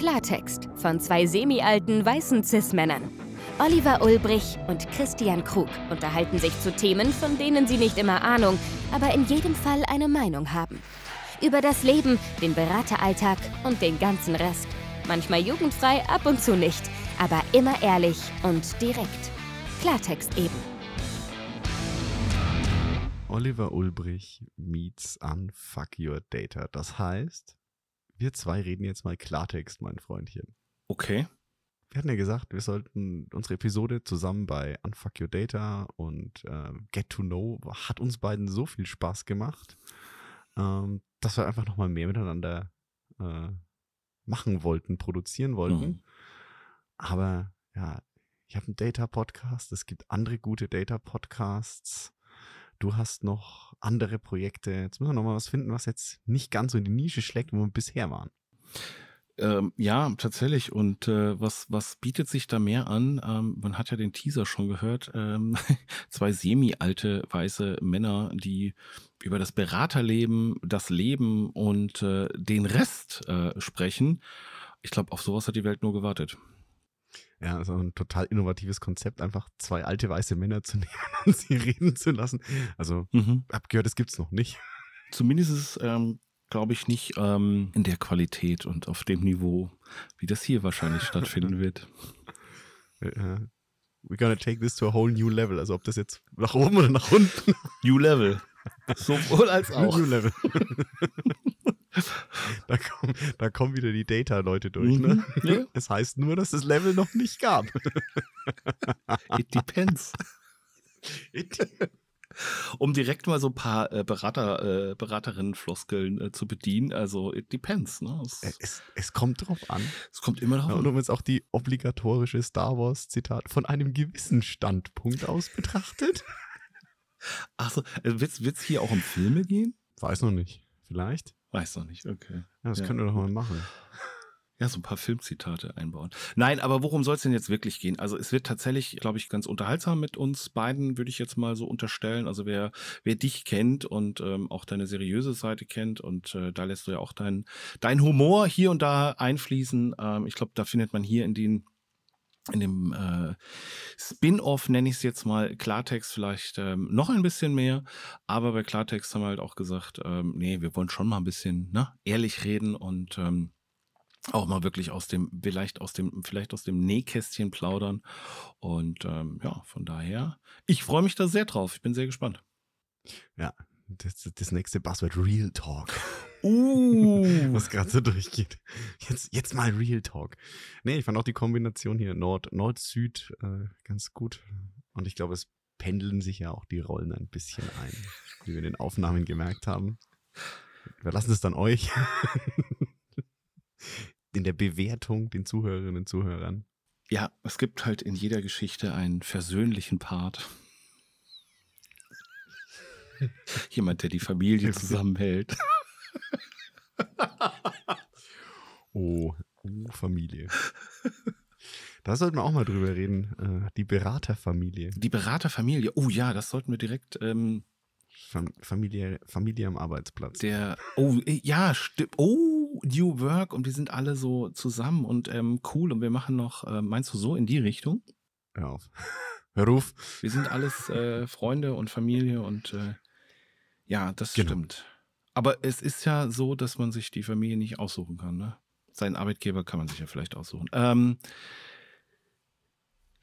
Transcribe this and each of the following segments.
Klartext von zwei semi-alten weißen Cis-Männern. Oliver Ulbrich und Christian Krug unterhalten sich zu Themen, von denen sie nicht immer Ahnung, aber in jedem Fall eine Meinung haben. Über das Leben, den Berateralltag und den ganzen Rest. Manchmal jugendfrei, ab und zu nicht, aber immer ehrlich und direkt. Klartext eben. Oliver Ulbrich meets Unfuck Your Data. Das heißt, wir zwei reden jetzt mal Klartext, mein Freundchen. Okay. Wir hatten ja gesagt, wir sollten unsere Episode zusammen bei Unfuck Your Data und äh, Get to Know hat uns beiden so viel Spaß gemacht, ähm, dass wir einfach nochmal mehr miteinander äh, machen wollten, produzieren wollten. Mhm. Aber ja, ich habe einen Data-Podcast, es gibt andere gute Data-Podcasts. Du hast noch andere Projekte. Jetzt müssen wir nochmal was finden, was jetzt nicht ganz so in die Nische schlägt, wo wir bisher waren. Ähm, ja, tatsächlich. Und äh, was, was bietet sich da mehr an? Ähm, man hat ja den Teaser schon gehört. Ähm, zwei semi-alte weiße Männer, die über das Beraterleben, das Leben und äh, den Rest äh, sprechen. Ich glaube, auf sowas hat die Welt nur gewartet. Ja, also ein total innovatives Konzept, einfach zwei alte weiße Männer zu nehmen und sie reden zu lassen. Also, Mhm. hab gehört, das gibt's noch nicht. Zumindest ist es, ähm, glaube ich, nicht ähm, in der Qualität und auf dem Niveau, wie das hier wahrscheinlich stattfinden wird. We're gonna take this to a whole new level. Also ob das jetzt nach oben oder nach unten. New Level. Sowohl als auch. New level. da, kommen, da kommen wieder die Data-Leute durch. Ne? Mhm. Ja. Es heißt nur, dass es Level noch nicht gab. It depends. Um direkt mal so ein paar äh, Berater, äh, Beraterinnen-Floskeln äh, zu bedienen. Also, it depends. Ne? Es, es, es kommt drauf an. es kommt immer Ja, darauf und an. um jetzt auch die obligatorische Star Wars-Zitat von einem gewissen Standpunkt aus betrachtet. Achso, wird es hier auch um Filme gehen? Weiß noch nicht. Vielleicht. Weiß noch nicht, okay. Ja, das Ja. können wir doch mal machen. Ja, so ein paar Filmzitate einbauen. Nein, aber worum soll es denn jetzt wirklich gehen? Also es wird tatsächlich, glaube ich, ganz unterhaltsam mit uns beiden, würde ich jetzt mal so unterstellen. Also wer, wer dich kennt und ähm, auch deine seriöse Seite kennt und äh, da lässt du ja auch deinen dein Humor hier und da einfließen. Ähm, ich glaube, da findet man hier in den in dem äh, Spin-off, nenne ich es jetzt mal, Klartext vielleicht ähm, noch ein bisschen mehr. Aber bei Klartext haben wir halt auch gesagt, ähm, nee, wir wollen schon mal ein bisschen ne, ehrlich reden und ähm, auch mal wirklich aus dem, vielleicht aus dem, vielleicht aus dem Nähkästchen plaudern. Und ähm, ja, von daher, ich freue mich da sehr drauf. Ich bin sehr gespannt. Ja, das, das nächste Buzzword Real Talk. Uh. was gerade so durchgeht. Jetzt, jetzt mal Real Talk. Nee, ich fand auch die Kombination hier Nord, Nord-Süd äh, ganz gut. Und ich glaube, es pendeln sich ja auch die Rollen ein bisschen ein, wie wir in den Aufnahmen gemerkt haben. Wir lassen es dann euch. In der Bewertung den Zuhörerinnen und Zuhörern. Ja, es gibt halt in jeder Geschichte einen versöhnlichen Part. Jemand, der die Familie zusammenhält. Oh, oh Familie. Da sollten wir auch mal drüber reden. Äh, die Beraterfamilie. Die Beraterfamilie. Oh ja, das sollten wir direkt. Ähm, Fam Familie, Familie am Arbeitsplatz. der. Oh äh, ja, stimmt. Oh, New Work und wir sind alle so zusammen und ähm, cool und wir machen noch. Äh, meinst du so in die Richtung? Hör auf. Hör auf. Wir sind alles äh, Freunde und Familie und äh, ja, das Genau. stimmt. Aber es ist ja so, dass man sich die Familie nicht aussuchen kann. Ne? Seinen Arbeitgeber kann man sich ja vielleicht aussuchen. Ähm,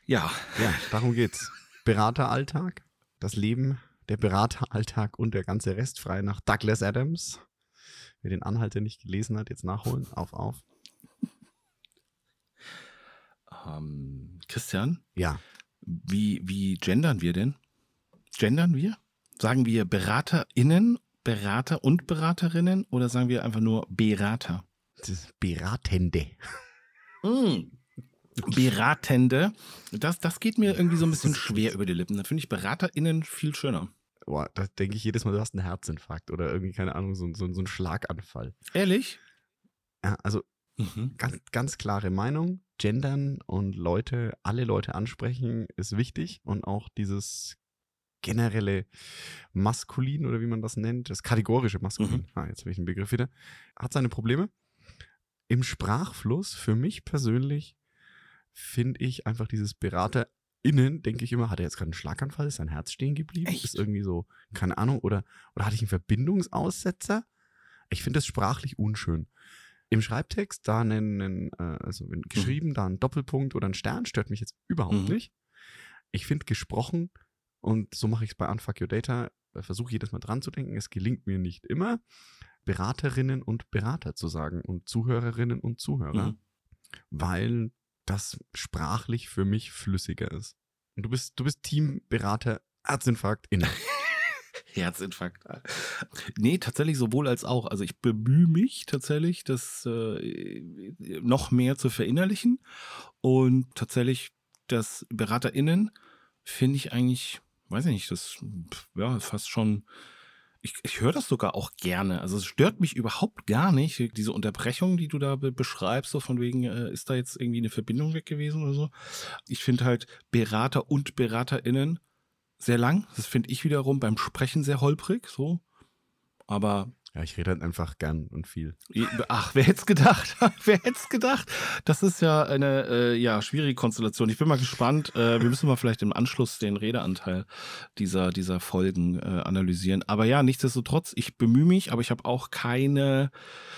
ja, Ja, darum geht's. Berateralltag, das Leben, der Berateralltag und der ganze Rest frei nach Douglas Adams. Wer den Anhalter nicht gelesen hat, jetzt nachholen. Auf, auf. ähm, Christian, Ja, wie, wie gendern wir denn? Gendern wir? Sagen wir BeraterInnen, Berater und Beraterinnen oder sagen wir einfach nur Berater? Beratende. Mm. Beratende, das, das geht mir irgendwie so ein bisschen schwer über die Lippen. Da finde ich BeraterInnen viel schöner. Boah, da denke ich jedes Mal, du hast einen Herzinfarkt oder irgendwie, keine Ahnung, so, so, so einen Schlaganfall. Ehrlich? Ja, also Mhm. ganz, ganz klare Meinung. Gendern und Leute, alle Leute ansprechen, ist wichtig. Und auch dieses generelle Maskulin oder wie man das nennt, das kategorische Maskulin, Mhm. ah, jetzt habe ich den Begriff wieder, hat seine Probleme. im Sprachfluss, für mich persönlich, finde ich einfach dieses BeraterInnen, denke ich immer, hat er jetzt gerade einen Schlaganfall, ist sein Herz stehen geblieben? Echt? Ist irgendwie so, keine Ahnung, oder, oder hatte ich einen Verbindungsaussetzer? Ich finde das sprachlich unschön. Im Schreibtext da einen, einen äh, also wenn geschrieben, da ein Doppelpunkt oder ein Stern, stört mich jetzt überhaupt Mhm. nicht. Ich finde gesprochen, und so mache ich es bei Unfuck Your Data, versuche jedes Mal dran zu denken, es gelingt mir nicht immer, Beraterinnen und Berater zu sagen und Zuhörerinnen und Zuhörer, Mhm. weil das sprachlich für mich flüssiger ist. Und du bist, du bist Teamberater, Herzinfarkt, innen. Herzinfarkt. Nee, tatsächlich sowohl als auch. Also ich bemühe mich tatsächlich, das äh, noch mehr zu verinnerlichen. Und tatsächlich das BeraterInnen finde ich eigentlich, weiß ich nicht, das ja fast schon. Ich, ich höre das sogar auch gerne. Also es stört mich überhaupt gar nicht, diese Unterbrechung, die du da be beschreibst, so von wegen, äh, ist da jetzt irgendwie eine Verbindung weg gewesen oder so. Ich finde halt Berater und BeraterInnen sehr lang. Das finde ich wiederum beim Sprechen sehr holprig, so. Aber, Ja, ich rede halt einfach gern und viel. ach, wer hätte es gedacht? wer hätte es gedacht? Das ist ja eine äh, ja, schwierige Konstellation. Ich bin mal gespannt. Äh, wir müssen mal vielleicht im Anschluss den Redeanteil dieser, dieser Folgen äh, analysieren. Aber ja, nichtsdestotrotz, ich bemühe mich, aber ich habe auch keine,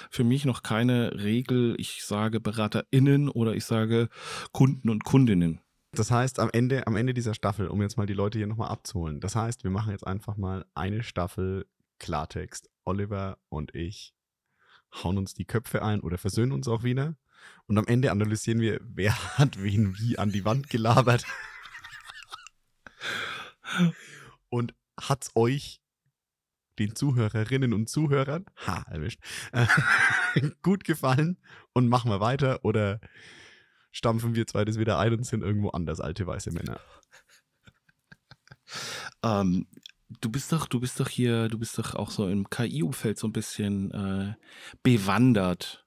für mich noch keine Regel. Ich sage BeraterInnen oder ich sage Kunden und Kundinnen. Das heißt, am Ende, am Ende dieser Staffel, um jetzt mal die Leute hier nochmal abzuholen, das heißt, wir machen jetzt einfach mal eine Staffel Klartext. Oliver und ich hauen uns die Köpfe ein oder versöhnen uns auch wieder. Und am Ende analysieren wir, wer hat wen wie an die Wand gelabert. und hat's euch, den Zuhörerinnen und Zuhörern, ha, erwischt, gut gefallen und machen wir weiter oder stampfen wir zwei das wieder ein und sind irgendwo anders alte weiße Männer. Ähm, du bist doch, du bist doch hier, du bist doch auch so im KI-Umfeld so ein bisschen äh, bewandert.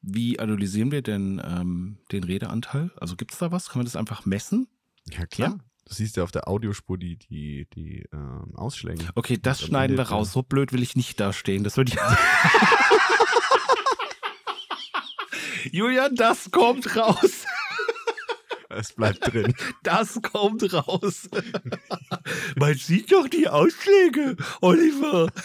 Wie analysieren wir denn ähm, den Redeanteil? Also gibt es da was? Kann man das einfach messen? Ja, klar. Ja. Du siehst ja auf der Audiospur die, die, die ähm, Ausschläge. Okay, das Und schneiden wir raus. So blöd will ich nicht dastehen. Das würde ich. Julian, das kommt raus. Es bleibt drin. Das kommt raus. Man sieht doch die Ausschläge, Oliver.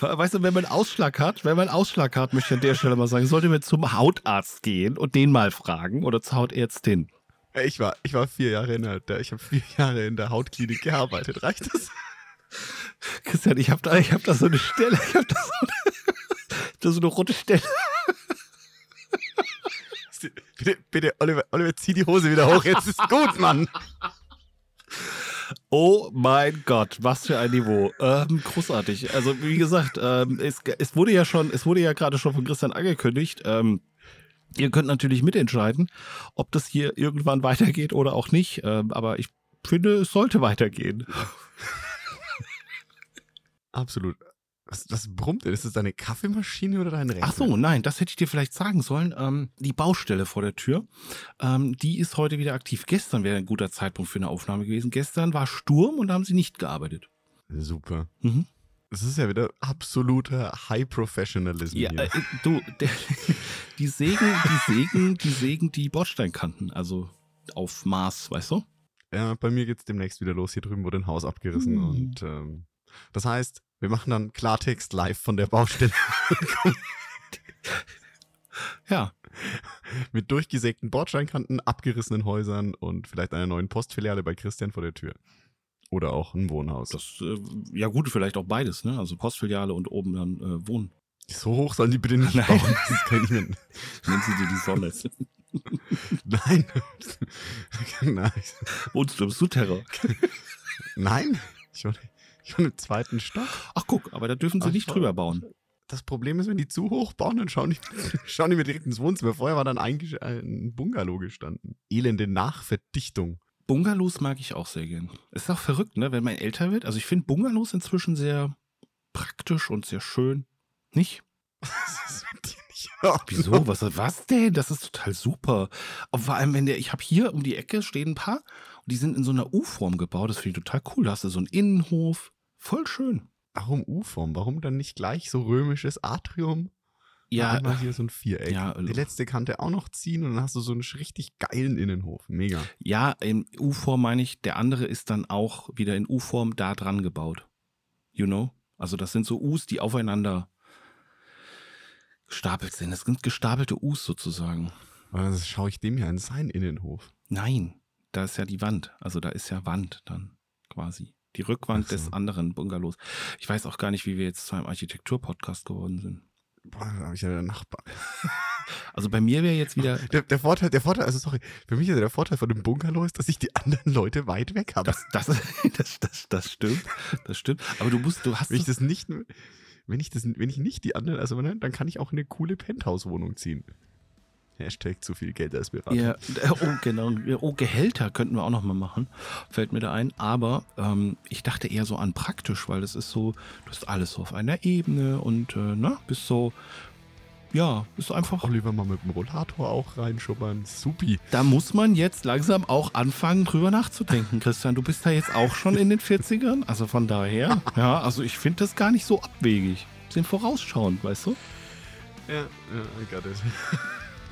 Weißt du, wenn man einen Ausschlag hat, wenn man einen Ausschlag hat, möchte ich an der Stelle mal sagen, sollte man zum Hautarzt gehen und den mal fragen oder zur Hautärztin. Ich war, ich war vier Jahre in der, ich habe vier Jahre in der Hautklinik gearbeitet. Reicht das? Christian, ich habe da, ich hab da so eine Stelle, ich habe da so eine, da so eine rote Stelle. Bitte, bitte, Oliver, Oliver, zieh die Hose wieder hoch. Jetzt ist gut, Mann. Oh mein Gott, was für ein Niveau. Ähm, großartig. Also, wie gesagt, ähm, es, es wurde ja schon, es wurde ja gerade schon von Christian angekündigt. Ähm, ihr könnt natürlich mitentscheiden, ob das hier irgendwann weitergeht oder auch nicht. Ähm, aber ich finde, es sollte weitergehen. Absolut. Was, was brummt denn? Ist das deine Kaffeemaschine oder dein Rechner? Ach so, nein, das hätte ich dir vielleicht sagen sollen. Ähm, die Baustelle vor der Tür, ähm, die ist heute wieder aktiv. Gestern wäre ein guter Zeitpunkt für eine Aufnahme gewesen. Gestern war Sturm und da haben sie nicht gearbeitet. Super. Mhm. Das ist ja wieder absoluter High Professionalism Ja, hier. äh, du, der, die sägen, die sägen, die sägen die Bordsteinkanten, also auf Maß, weißt du? Ja, bei mir geht's demnächst wieder los. Hier drüben wurde ein Haus abgerissen. Hm. Und ähm, das heißt, wir machen dann Klartext live von der Baustelle Ja, mit durchgesägten Bordsteinkanten, abgerissenen Häusern und vielleicht einer neuen Postfiliale bei Christian vor der Tür. Oder auch ein Wohnhaus. das, äh, ja gut, vielleicht auch beides, ne? Also Postfiliale und oben dann äh, Wohnen. so hoch sollen die bitte nicht Nein. bauen. Das kann ich mir, Nennen sie dir die Sonne. nein. nein. Wohnst du im Souterrain? Nein. Ich wohne, ich wohne im zweiten Stock. Ach guck, aber da dürfen sie Ach, nicht drüber bauen. Das Problem ist, wenn die zu hoch bauen, dann schauen die, schauen die mir direkt ins Wohnzimmer. Vorher war dann eigentlich ein Bungalow gestanden. Elende Nachverdichtung. Bungalows mag ich auch sehr gern. Ist auch verrückt, ne? Wenn man älter wird. Also ich finde Bungalows inzwischen sehr praktisch und sehr schön. Nicht? Das ist. Wieso? Was, was denn? Das ist total super. Und vor allem, wenn der, ich habe hier um die Ecke stehen ein paar und die sind in so einer U-Form gebaut. Das finde ich total cool. Da hast du so einen Innenhof. Voll schön. warum U-Form? Warum dann nicht gleich so römisches Atrium? Ja, Einmal hier so ein Viereck. ja, Die letzte Kante auch noch ziehen und dann hast du so einen richtig geilen Innenhof. Mega. ja, in U-Form meine ich, der andere ist dann auch wieder in U-Form da dran gebaut. You know? Also das sind so U's, die aufeinander gestapelt sind. Das sind gestapelte U's sozusagen. Das schaue ich dem ja in seinen Innenhof. Nein, da ist ja die Wand. Also da ist ja Wand dann quasi. Die Rückwand so. des anderen Bungalows. Ich weiß auch gar nicht, wie wir jetzt zu einem Architektur-Podcast geworden sind. Boah, da habe ich ja einen Nachbar. Also bei mir wäre jetzt wieder, Der, der Vorteil, der Vorteil, also sorry, für mich ist der Vorteil von dem Bungalow ist, dass ich die anderen Leute weit weg habe. das, das, das, das, das stimmt, das stimmt. Aber du musst, du hast Wenn ich das nicht, wenn ich das, wenn ich nicht die anderen, also ne, dann kann ich auch in eine coole Penthouse-Wohnung ziehen. Hashtag zu viel Geld als Berater. Ja, oh, genau. Oh, Gehälter könnten wir auch noch mal machen. Fällt mir da ein. Aber ähm, ich dachte eher so an praktisch, weil das ist so, du hast alles so auf einer Ebene und äh, na, bist so, ja, bist so einfach. Oliver mal mit dem Rollator auch reinschubbern. Supi. Da muss man jetzt langsam auch anfangen, drüber nachzudenken, Christian. Du bist da jetzt auch schon in den 40ern. Also von daher, ja, also ich finde das gar nicht so abwegig. Sind vorausschauend, weißt du? Ja, ja, I got it.